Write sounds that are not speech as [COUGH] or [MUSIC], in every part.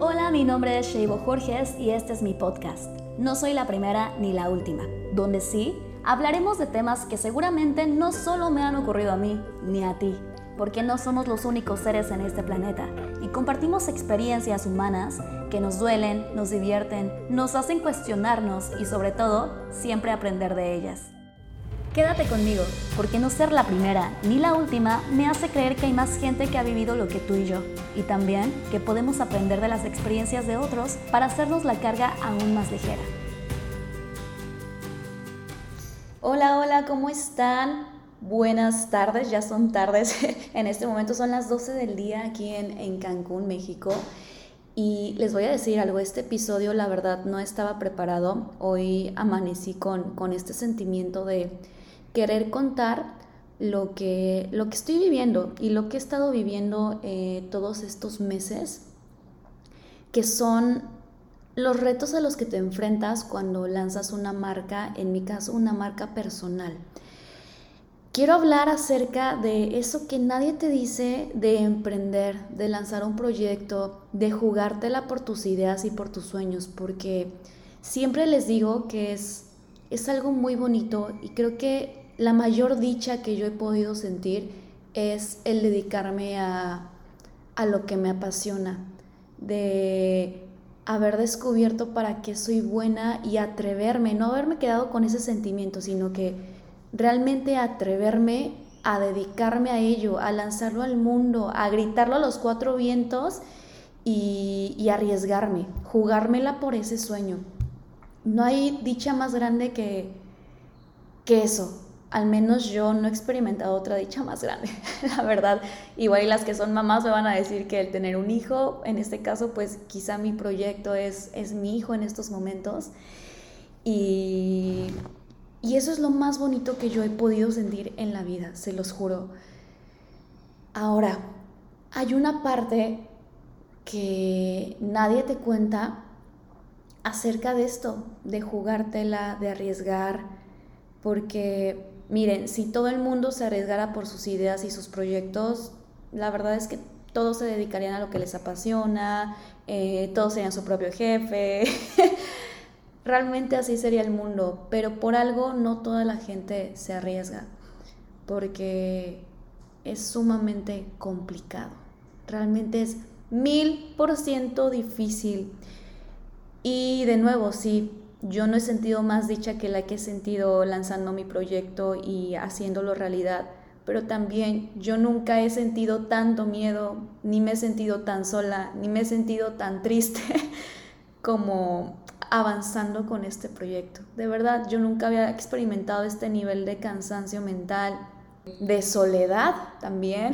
Hola, mi nombre es Sheibo Jorges y este es mi podcast. No soy la primera ni la última, donde sí hablaremos de temas que seguramente no solo me han ocurrido a mí ni a ti, porque no somos los únicos seres en este planeta y compartimos experiencias humanas que nos duelen, nos divierten, nos hacen cuestionarnos y sobre todo siempre aprender de ellas. Quédate conmigo, porque no ser la primera ni la última me hace creer que hay más gente que ha vivido lo que tú y yo, y también que podemos aprender de las experiencias de otros para hacernos la carga aún más ligera. Hola, hola, ¿cómo están? Buenas tardes, ya son tardes, [LAUGHS] en este momento son las 12 del día aquí en, Cancún, México. Y les voy a decir algo, este episodio la verdad no estaba preparado, hoy amanecí con, con este sentimiento de querer contar lo que, lo que estoy viviendo y lo que he estado viviendo eh, todos estos meses, que son los retos a los que te enfrentas cuando lanzas una marca, en mi caso una marca personal. Quiero hablar acerca de eso que nadie te dice de emprender, de lanzar un proyecto, de jugártela por tus ideas y por tus sueños, porque siempre les digo que es, es algo muy bonito y creo que la mayor dicha que yo he podido sentir es el dedicarme a, lo que me apasiona, de haber descubierto para qué soy buena y atreverme, no haberme quedado con ese sentimiento, sino que realmente atreverme a dedicarme a ello, a lanzarlo al mundo, a gritarlo a los cuatro vientos y, y arriesgarme, jugármela por ese sueño. No hay dicha más grande que, que eso, al menos yo no he experimentado otra dicha más grande, [LAUGHS] la verdad. Igual las que son mamás me van a decir que el tener un hijo, en este caso, pues quizá mi proyecto es, es mi hijo en estos momentos. Y, y eso es lo más bonito que yo he podido sentir en la vida, se los juro. Ahora, hay una parte que nadie te cuenta acerca de esto, de jugártela, de arriesgar, porque miren, si todo el mundo se arriesgara por sus ideas y sus proyectos, la verdad es que todos se dedicarían a lo que les apasiona, eh, todos serían su propio jefe. [LAUGHS] Realmente así sería el mundo, pero por algo no toda la gente se arriesga, porque es sumamente complicado. Realmente es mil por ciento difícil. Y de nuevo, sí, yo no he sentido más dicha que la que he sentido lanzando mi proyecto y haciéndolo realidad, pero también yo nunca he sentido tanto miedo, ni me he sentido tan sola, ni me he sentido tan triste [LAUGHS] como avanzando con este proyecto. De verdad, yo nunca había experimentado este nivel de cansancio mental, de soledad también,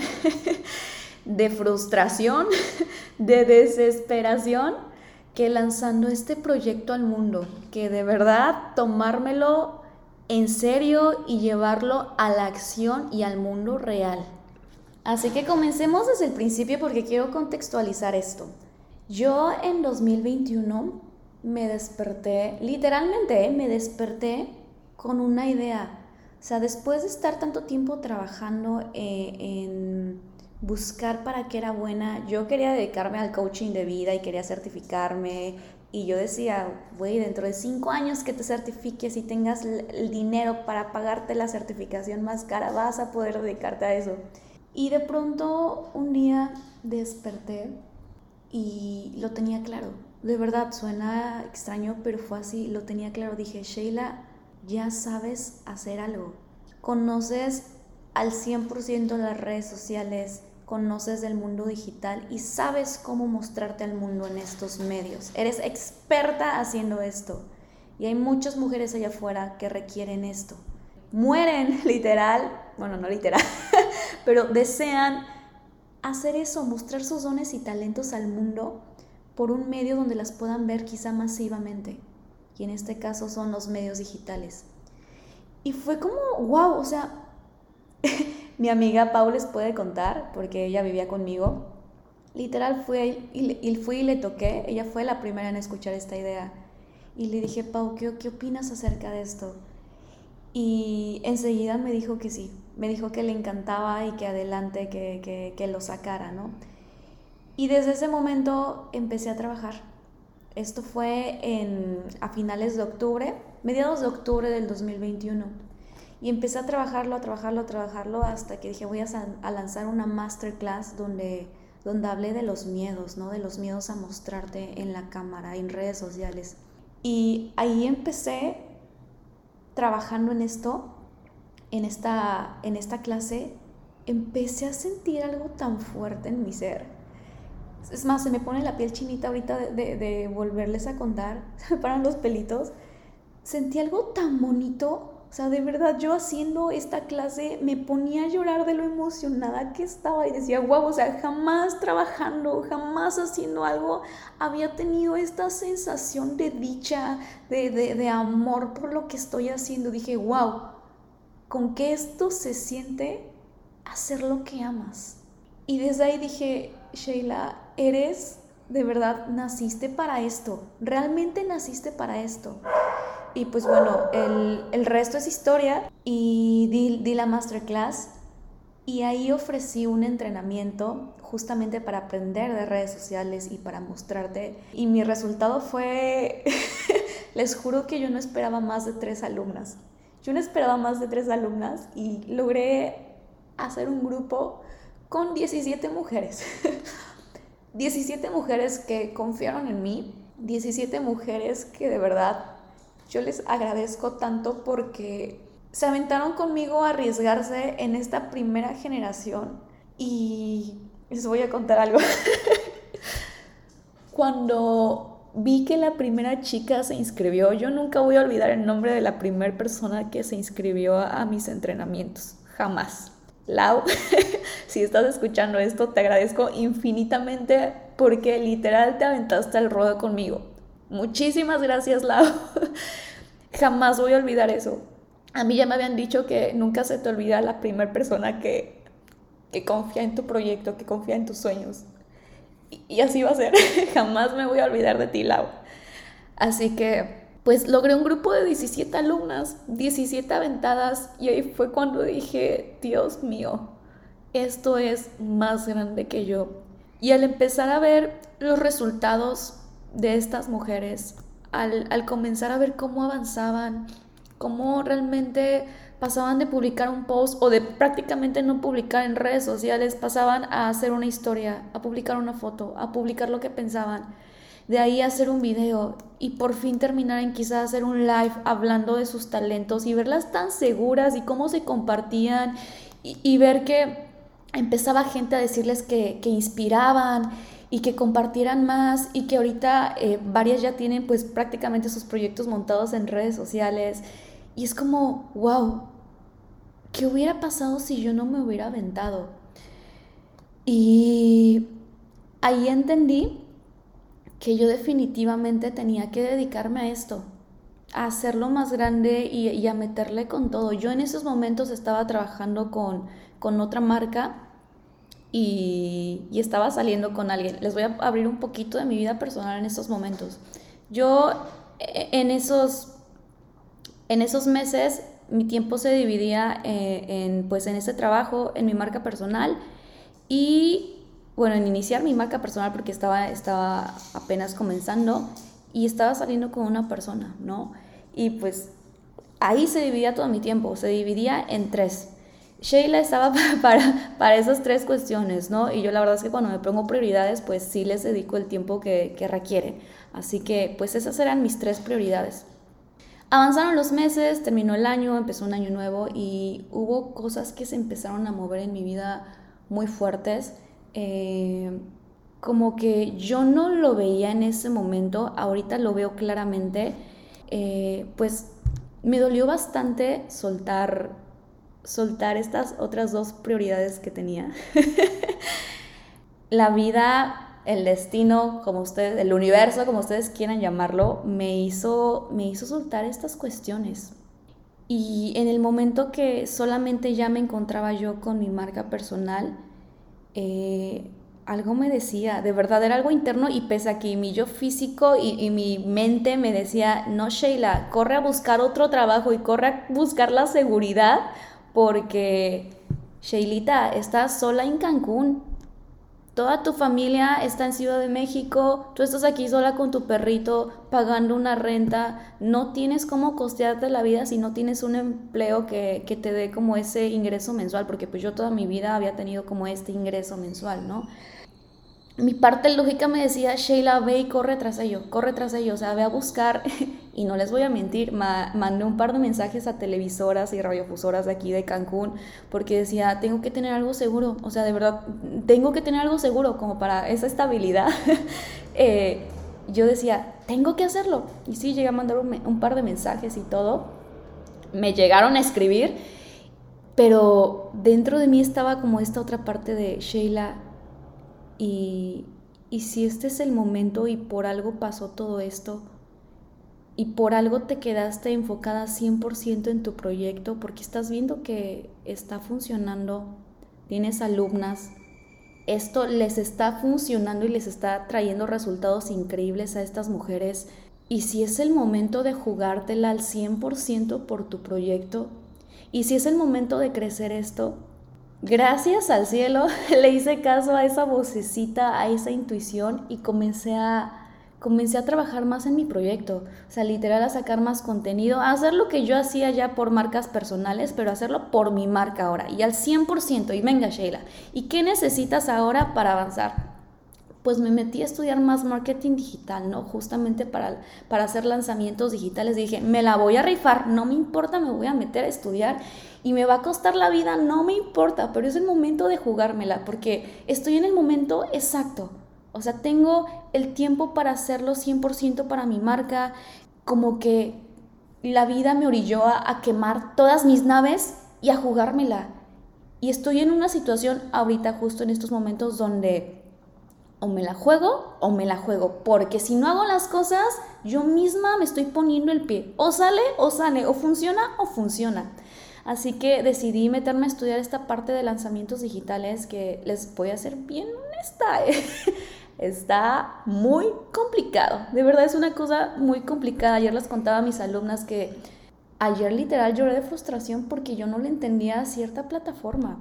[LAUGHS] de frustración, [LAUGHS] de desesperación que lanzando este proyecto al mundo, que de verdad tomármelo en serio y llevarlo a la acción y al mundo real. Así que comencemos desde el principio porque quiero contextualizar esto. Yo en 2021 me desperté, literalmente me desperté con una idea. O sea, después de estar tanto tiempo trabajando eh, en buscar para qué era buena. Yo quería dedicarme al coaching de vida y quería certificarme. Y yo decía, güey, dentro de cinco años que te certifiques y tengas el dinero para pagarte la certificación más cara, vas a poder dedicarte a eso. Y de pronto un día desperté y lo tenía claro. De verdad, suena extraño, pero fue así, lo tenía claro. Dije, Sheila, ya sabes hacer algo. Conoces al 100% las redes sociales, conoces del mundo digital y sabes cómo mostrarte al mundo en estos medios. Eres experta haciendo esto. Y hay muchas mujeres allá afuera que requieren esto. Mueren [LAUGHS] literal, bueno, no literal, [LAUGHS] pero desean hacer eso, mostrar sus dones y talentos al mundo por un medio donde las puedan ver quizá masivamente. Y en este caso son los medios digitales. Y fue como, wow, o sea, [LAUGHS] mi amiga Paul les puede contar, porque ella vivía conmigo. Literal fue y, fui y le toqué, ella fue la primera en escuchar esta idea. Y le dije, Pau, ¿qué, ¿qué opinas acerca de esto? Y enseguida me dijo que sí, me dijo que le encantaba y que adelante, que lo sacara, ¿no? Y desde ese momento empecé a trabajar. Esto fue en, a finales de octubre, mediados de octubre del 2021. Y empecé a trabajarlo, a trabajarlo, a trabajarlo hasta que dije voy a, a lanzar una masterclass donde, donde hablé de los miedos, ¿no? De los miedos a mostrarte en la cámara, en redes sociales. Y ahí empecé trabajando en esto, en esta, en esta clase, empecé a sentir algo tan fuerte en mi ser. Es más, se me pone la piel chinita ahorita de, de, volverles a contar, se me paran los pelitos. Sentí algo tan bonito o sea, de verdad, yo haciendo esta clase me ponía a llorar de lo emocionada que estaba y decía, wow, o sea, jamás trabajando, jamás haciendo algo, había tenido esta sensación de dicha, de, de, amor por lo que estoy haciendo. Dije, wow, con qué esto se siente hacer lo que amas. Y desde ahí dije, Sheila, eres, de verdad, naciste para esto, realmente naciste para esto. Y pues bueno, el, el resto es historia y di, di, la masterclass y ahí ofrecí un entrenamiento justamente para aprender de redes sociales y para mostrarte. Y mi resultado fue, [LAUGHS] les juro que yo no esperaba más de tres alumnas. Yo no esperaba más de tres alumnas y logré hacer un grupo con 17 mujeres. [LAUGHS] 17 mujeres que confiaron en mí, 17 mujeres que de verdad yo les agradezco tanto porque se aventaron conmigo a arriesgarse en esta primera generación y les voy a contar algo. [LAUGHS] Cuando vi que la primera chica se inscribió, yo nunca voy a olvidar el nombre de la primera persona que se inscribió a mis entrenamientos, jamás. Lau, [LAUGHS] si estás escuchando esto, te agradezco infinitamente porque literal te aventaste al ruedo conmigo. Muchísimas gracias, Lau. [LAUGHS] Jamás voy a olvidar eso. A mí ya me habían dicho que nunca se te olvida la primera persona que, que confía en tu proyecto, que confía en tus sueños. Y, así va a ser. [LAUGHS] Jamás me voy a olvidar de ti, Lau. Así que, pues logré un grupo de 17 alumnas, 17 aventadas, y ahí fue cuando dije, Dios mío, esto es más grande que yo. Y al empezar a ver los resultados de estas mujeres al, comenzar a ver cómo avanzaban, cómo realmente pasaban de publicar un post o de prácticamente no publicar en redes sociales, pasaban a hacer una historia, a publicar una foto, a publicar lo que pensaban, de ahí hacer un video y por fin terminar en quizás hacer un live hablando de sus talentos y verlas tan seguras y cómo se compartían y, ver que empezaba gente a decirles que, que inspiraban y que compartieran más y que ahorita eh, varias ya tienen pues prácticamente sus proyectos montados en redes sociales y es como, wow, ¿qué hubiera pasado si yo no me hubiera aventado? Y ahí entendí que yo definitivamente tenía que dedicarme a esto, a hacerlo más grande y, a meterle con todo. Yo en esos momentos estaba trabajando con, con otra marca y, estaba saliendo con alguien. Les voy a abrir un poquito de mi vida personal en estos momentos. Yo e, en esos, en esos meses mi tiempo se dividía eh, en, pues, en ese trabajo, en mi marca personal y bueno, en iniciar mi marca personal porque estaba, estaba apenas comenzando y estaba saliendo con una persona, ¿no? Y pues ahí se dividía todo mi tiempo, se dividía en tres. Sheila estaba [LAUGHS] para, para, esas tres cuestiones, ¿no? Y yo la verdad es que cuando me pongo prioridades, pues sí les dedico el tiempo que, que requiere. Así que, pues esas eran mis tres prioridades. Avanzaron los meses, terminó el año, empezó un año nuevo y hubo cosas que se empezaron a mover en mi vida muy fuertes. Eh, como que yo no lo veía en ese momento, ahorita lo veo claramente. Eh, pues me dolió bastante soltar soltar estas otras dos prioridades que tenía. [LAUGHS] la vida, el destino, como ustedes, el universo, como ustedes quieran llamarlo, me hizo, me hizo soltar estas cuestiones. Y en el momento que solamente ya me encontraba yo con mi marca personal, eh, algo me decía, de verdad era algo interno y pese a que mi yo físico y, mi mente me decía, no Sheila, corre a buscar otro trabajo y corre a buscar la seguridad porque Sheilita, estás sola en Cancún. Toda tu familia está en Ciudad de México, tú estás aquí sola con tu perrito pagando una renta, no tienes cómo costearte la vida si no tienes un empleo que, que te dé como ese ingreso mensual, porque pues yo toda mi vida había tenido como este ingreso mensual, ¿no? mi parte lógica me decía, Sheila, ve y corre tras ello, corre tras ello, o sea, ve a buscar, [LAUGHS] y no les voy a mentir, mandé un par de mensajes a televisoras y radiofusoras de aquí de Cancún, porque decía, tengo que tener algo seguro, o sea, de verdad, tengo que tener algo seguro como para esa estabilidad. [LAUGHS] Eh, yo decía, tengo que hacerlo. Y sí, llegué a mandar un, un par de mensajes y todo. Me llegaron a escribir, pero dentro de mí estaba como esta otra parte de Sheila, y, si este es el momento y por algo pasó todo esto, y por algo te quedaste enfocada 100% en tu proyecto, porque estás viendo que está funcionando, tienes alumnas, esto les está funcionando y les está trayendo resultados increíbles a estas mujeres. Y si es el momento de jugártela al 100% por tu proyecto, y si es el momento de crecer esto, gracias al cielo [LAUGHS] le hice caso a esa vocecita, a esa intuición y comencé a comencé a trabajar más en mi proyecto, o sea, literal a sacar más contenido, a hacer lo que yo hacía ya por marcas personales, pero hacerlo por mi marca ahora y al 100%. Y venga, Sheila, ¿y qué necesitas ahora para avanzar? Pues me metí a estudiar más marketing digital, ¿no? Justamente para, para hacer lanzamientos digitales. Dije, me la voy a rifar, no me importa, me voy a meter a estudiar y me va a costar la vida, no me importa, pero es el momento de jugármela porque estoy en el momento exacto. O sea, tengo el tiempo para hacerlo 100% para mi marca, como que la vida me orilló a, quemar todas mis naves y a jugármela. Y estoy en una situación ahorita justo en estos momentos donde o me la juego o me la juego, porque si no hago las cosas, yo misma me estoy poniendo el pie. O sale o sale, o funciona o funciona. Así que decidí meterme a estudiar esta parte de lanzamientos digitales que les voy a ser bien honesta. [LAUGHS] Está muy complicado. De verdad es una cosa muy complicada. Ayer les contaba a mis alumnas que ayer literal lloré de frustración porque yo no le entendía a cierta plataforma.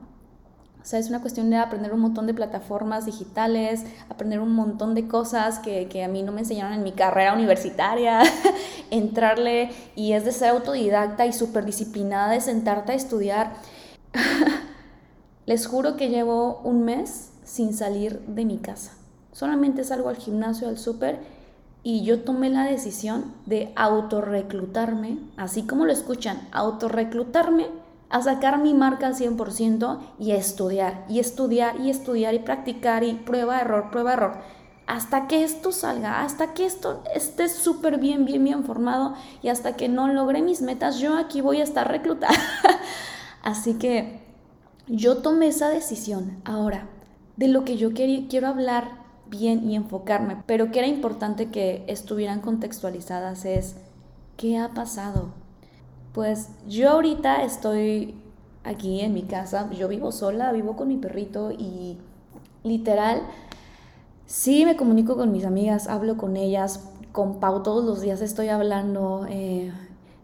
O sea, es una cuestión de aprender un montón de plataformas digitales, aprender un montón de cosas que, que a mí no me enseñaron en mi carrera universitaria, [LAUGHS] entrarle y es de ser autodidacta y súper disciplinada de sentarte a estudiar. [LAUGHS] Les juro que llevo un mes sin salir de mi casa. Solamente salgo al gimnasio, al súper y yo tomé la decisión de autorreclutarme, así como lo escuchan, autorreclutarme a sacar mi marca al 100% y estudiar, y estudiar, y estudiar, y practicar, y prueba, error, prueba, error. Hasta que esto salga, hasta que esto esté súper bien, bien, bien formado y hasta que no logre mis metas, yo aquí voy a estar reclutada. [LAUGHS] Así que yo tomé esa decisión. Ahora, de lo que yo quiero hablar bien y enfocarme, pero que era importante que estuvieran contextualizadas es, ¿qué ha pasado? Pues yo ahorita estoy aquí en mi casa, yo vivo sola, vivo con mi perrito y literal, sí me comunico con mis amigas, hablo con ellas, con Pau todos los días estoy hablando, eh,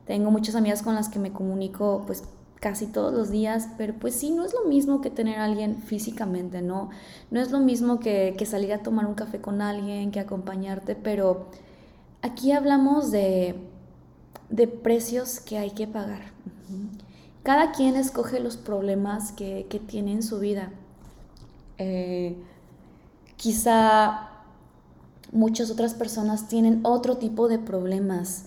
tengo muchas amigas con las que me comunico pues casi todos los días, pero pues sí, no es lo mismo que tener a alguien físicamente, ¿no? No es lo mismo que, que salir a tomar un café con alguien, que acompañarte, pero aquí hablamos de de precios que hay que pagar. Cada quien escoge los problemas que, tiene en su vida. Eh, quizá muchas otras personas tienen otro tipo de problemas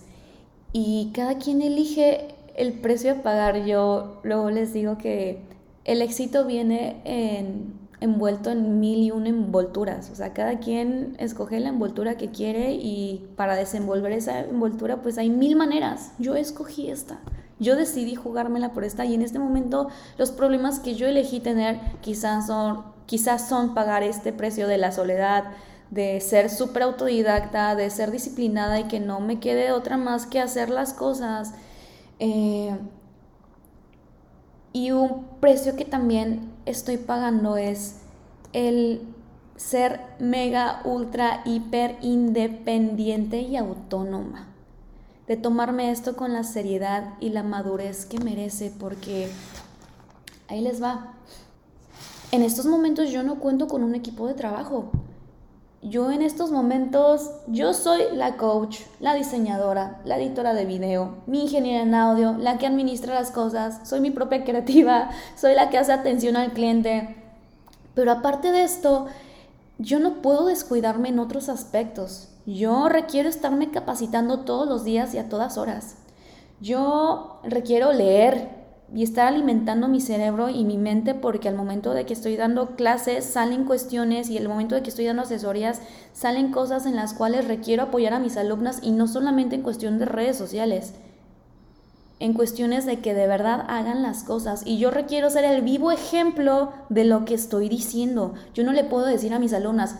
y cada quien elige el precio a pagar. Yo luego les digo que el éxito viene en envuelto en mil y una envolturas. O sea, cada quien escoge la envoltura que quiere y para desenvolver esa envoltura pues hay mil maneras. Yo escogí esta. Yo decidí jugármela por esta y en este momento los problemas que yo elegí tener quizás son, quizás son pagar este precio de la soledad, de ser súper autodidacta, de ser disciplinada y que no me quede otra más que hacer las cosas. Eh, y un precio que también estoy pagando es el ser mega, ultra, hiper independiente y autónoma. De tomarme esto con la seriedad y la madurez que merece, porque ahí les va. en estos momentos yo no cuento con un equipo de trabajo. Yo en estos momentos, yo soy la coach, la diseñadora, la editora de video, mi ingeniera en audio, la que administra las cosas, soy mi propia creativa, [LAUGHS] soy la que hace atención al cliente. Pero aparte de esto, yo no puedo descuidarme en otros aspectos. Yo requiero estarme capacitando todos los días y a todas horas. Yo requiero leer, y estar alimentando mi cerebro y mi mente porque al momento de que estoy dando clases salen cuestiones y al momento de que estoy dando asesorías salen cosas en las cuales requiero apoyar a mis alumnas y no solamente en cuestión de redes sociales, en cuestiones de que de verdad hagan las cosas y yo requiero ser el vivo ejemplo de lo que estoy diciendo. Yo no le puedo decir a mis alumnas,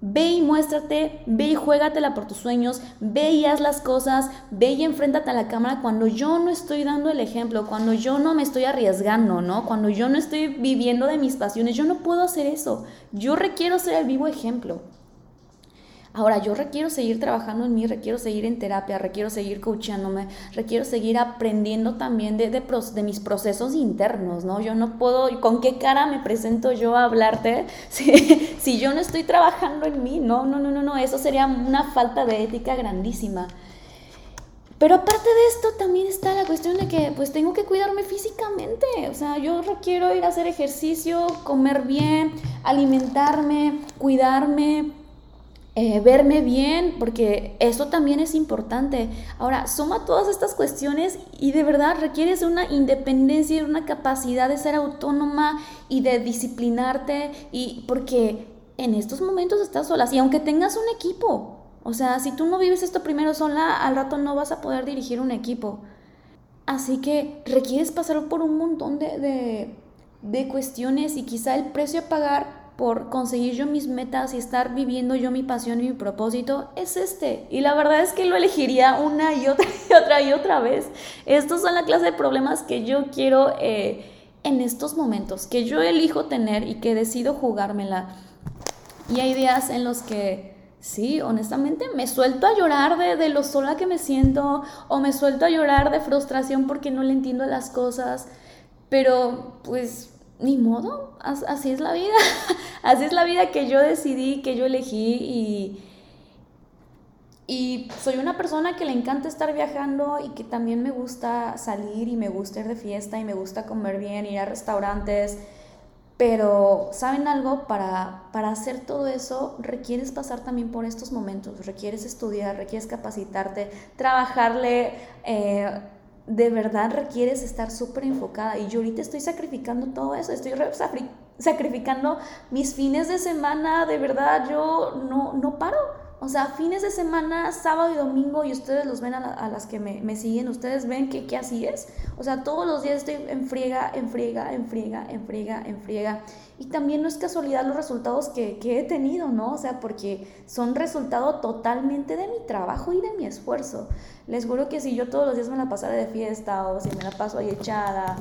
Ve y muéstrate, ve y juégatela por tus sueños, ve y haz las cosas, ve y enfréntate a la cámara cuando yo no estoy dando el ejemplo, cuando yo no me estoy arriesgando, ¿no? Cuando yo no estoy viviendo de mis pasiones, yo no puedo hacer eso. Yo requiero ser el vivo ejemplo. Ahora, yo requiero seguir trabajando en mí, requiero seguir en terapia, requiero seguir coachándome, requiero seguir aprendiendo también de, de, mis procesos internos, ¿no? Yo no puedo, ¿con qué cara me presento yo a hablarte [LAUGHS] si, si yo no estoy trabajando en mí? No, no, no, no, no, eso sería una falta de ética grandísima. Pero aparte de esto también está la cuestión de que pues tengo que cuidarme físicamente, o sea, yo requiero ir a hacer ejercicio, comer bien, alimentarme, cuidarme, eh, verme bien, porque eso también es importante. Ahora, suma todas estas cuestiones y de verdad requieres una independencia y una capacidad de ser autónoma y de disciplinarte, y porque en estos momentos estás sola, y aunque tengas un equipo, o sea, si tú no vives esto primero sola, al rato no vas a poder dirigir un equipo. Así que requieres pasar por un montón de, de, de cuestiones y quizá el precio a pagar por conseguir yo mis metas y estar viviendo yo mi pasión y mi propósito es este. Y la verdad es que lo elegiría una y otra [LAUGHS] y otra y otra vez. Estos son la clase de problemas que yo quiero eh, en estos momentos, que yo elijo tener y que decido jugármela. Y hay días en los que, sí, honestamente, me suelto a llorar de, de lo sola que me siento o me suelto a llorar de frustración porque no le entiendo las cosas. Pero pues ni modo, así es la vida, [LAUGHS] así es la vida que yo decidí, que yo elegí y, y soy una persona que le encanta estar viajando y que también me gusta salir y me gusta ir de fiesta y me gusta comer bien, ir a restaurantes, pero ¿saben algo? Para, para hacer todo eso requieres pasar también por estos momentos, requieres estudiar, requieres capacitarte, trabajarle. Eh, de verdad requieres estar súper enfocada. Y yo ahorita estoy sacrificando todo eso, estoy sacrificando mis fines de semana, de verdad, yo no, no paro. O sea, fines de semana, sábado y domingo, y ustedes los ven a, las que me, siguen, ustedes ven que, que, así es. O sea, todos los días estoy en friega, en friega, en friega, en friega, en friega. Y también no es casualidad los resultados que, que he tenido, ¿no? O sea, porque son resultado totalmente de mi trabajo y de mi esfuerzo. Les juro que si yo todos los días me la pasara de fiesta, o si me la paso ahí echada,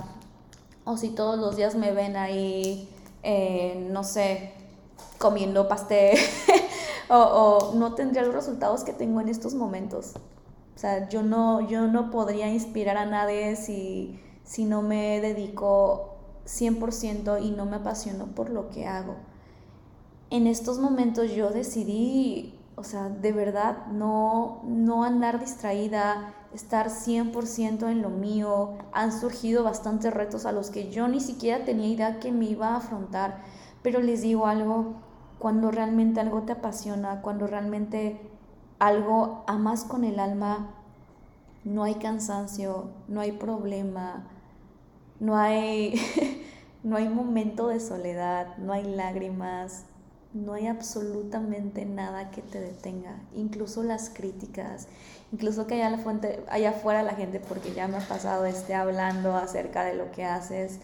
o si todos los días me ven ahí, eh, no sé, comiendo pastel. [LAUGHS] o, no tendría los resultados que tengo en estos momentos. O sea, yo no, yo no podría inspirar a nadie si, si no me dedico 100% y no me apasiono por lo que hago. En estos momentos yo decidí, o sea, de verdad, no, no andar distraída, estar 100% en lo mío. Han surgido bastantes retos a los que yo ni siquiera tenía idea que me iba a afrontar. Pero les digo algo, cuando realmente algo te apasiona, cuando realmente algo amas con el alma, no hay cansancio, no hay problema, no hay, [LAUGHS] no hay momento de soledad, no hay lágrimas, no hay absolutamente nada que te detenga, incluso las críticas, incluso que allá, la fuente, allá afuera la gente, porque ya me ha pasado, esté hablando acerca de lo que haces,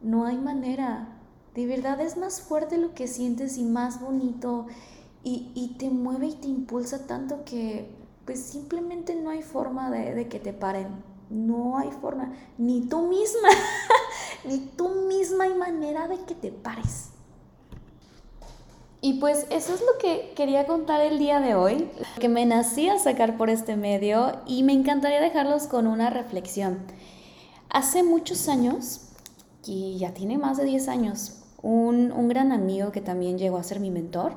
no hay manera, de verdad es más fuerte lo que sientes y más bonito y, te mueve y te impulsa tanto que pues simplemente no hay forma de, que te paren. No hay forma. Ni tú misma, [LAUGHS] ni tú misma hay manera de que te pares. Y pues eso es lo que quería contar el día de hoy, que me nací a sacar por este medio y me encantaría dejarlos con una reflexión. Hace muchos años, y ya tiene más de 10 años, un, un gran amigo que también llegó a ser mi mentor,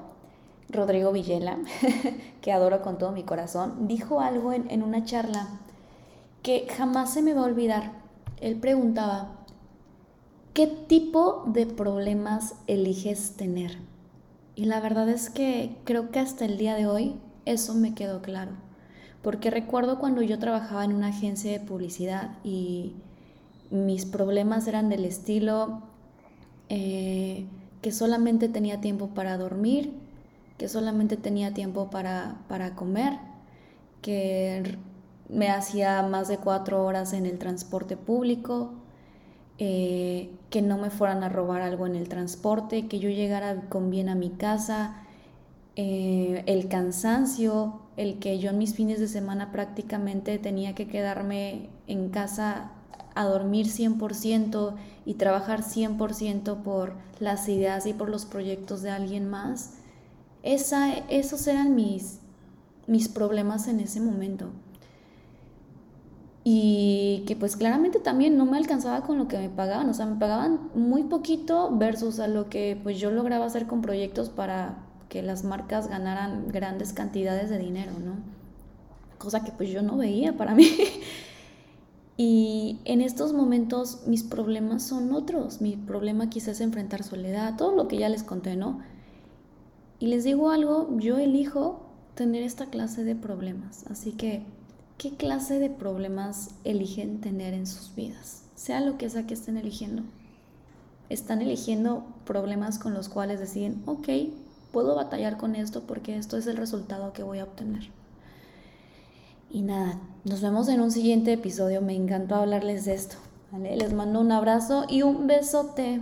Rodrigo Villela, [LAUGHS] que adoro con todo mi corazón, dijo algo en, en una charla que jamás se me va a olvidar. Él preguntaba, ¿qué tipo de problemas eliges tener? Y la verdad es que creo que hasta el día de hoy eso me quedó claro. Porque recuerdo cuando yo trabajaba en una agencia de publicidad y mis problemas eran del estilo eh, que solamente tenía tiempo para dormir, que solamente tenía tiempo para, para comer, que me hacía más de cuatro horas en el transporte público, eh, que no me fueran a robar algo en el transporte, que yo llegara con bien a mi casa, eh, el cansancio, el que yo en mis fines de semana prácticamente tenía que quedarme en casa a dormir 100% y trabajar 100% por las ideas y por los proyectos de alguien más, esa, esos eran mis, mis problemas en ese momento y que pues claramente también no me alcanzaba con lo que me pagaban, o sea, me pagaban muy poquito versus a lo que pues yo lograba hacer con proyectos para que las marcas ganaran grandes cantidades de dinero, ¿no? Cosa que pues yo no veía para [LAUGHS] mí. Y en estos momentos mis problemas son otros, mi problema quizás es enfrentar soledad, todo lo que ya les conté, ¿no? Y les digo algo, yo elijo tener esta clase de problemas, así que ¿Qué clase de problemas eligen tener en sus vidas? Sea lo que sea que estén eligiendo. Están eligiendo problemas con los cuales deciden, ok, puedo batallar con esto porque esto es el resultado que voy a obtener. Y nada, nos vemos en un siguiente episodio. Me encantó hablarles de esto. Les mando un abrazo y un besote.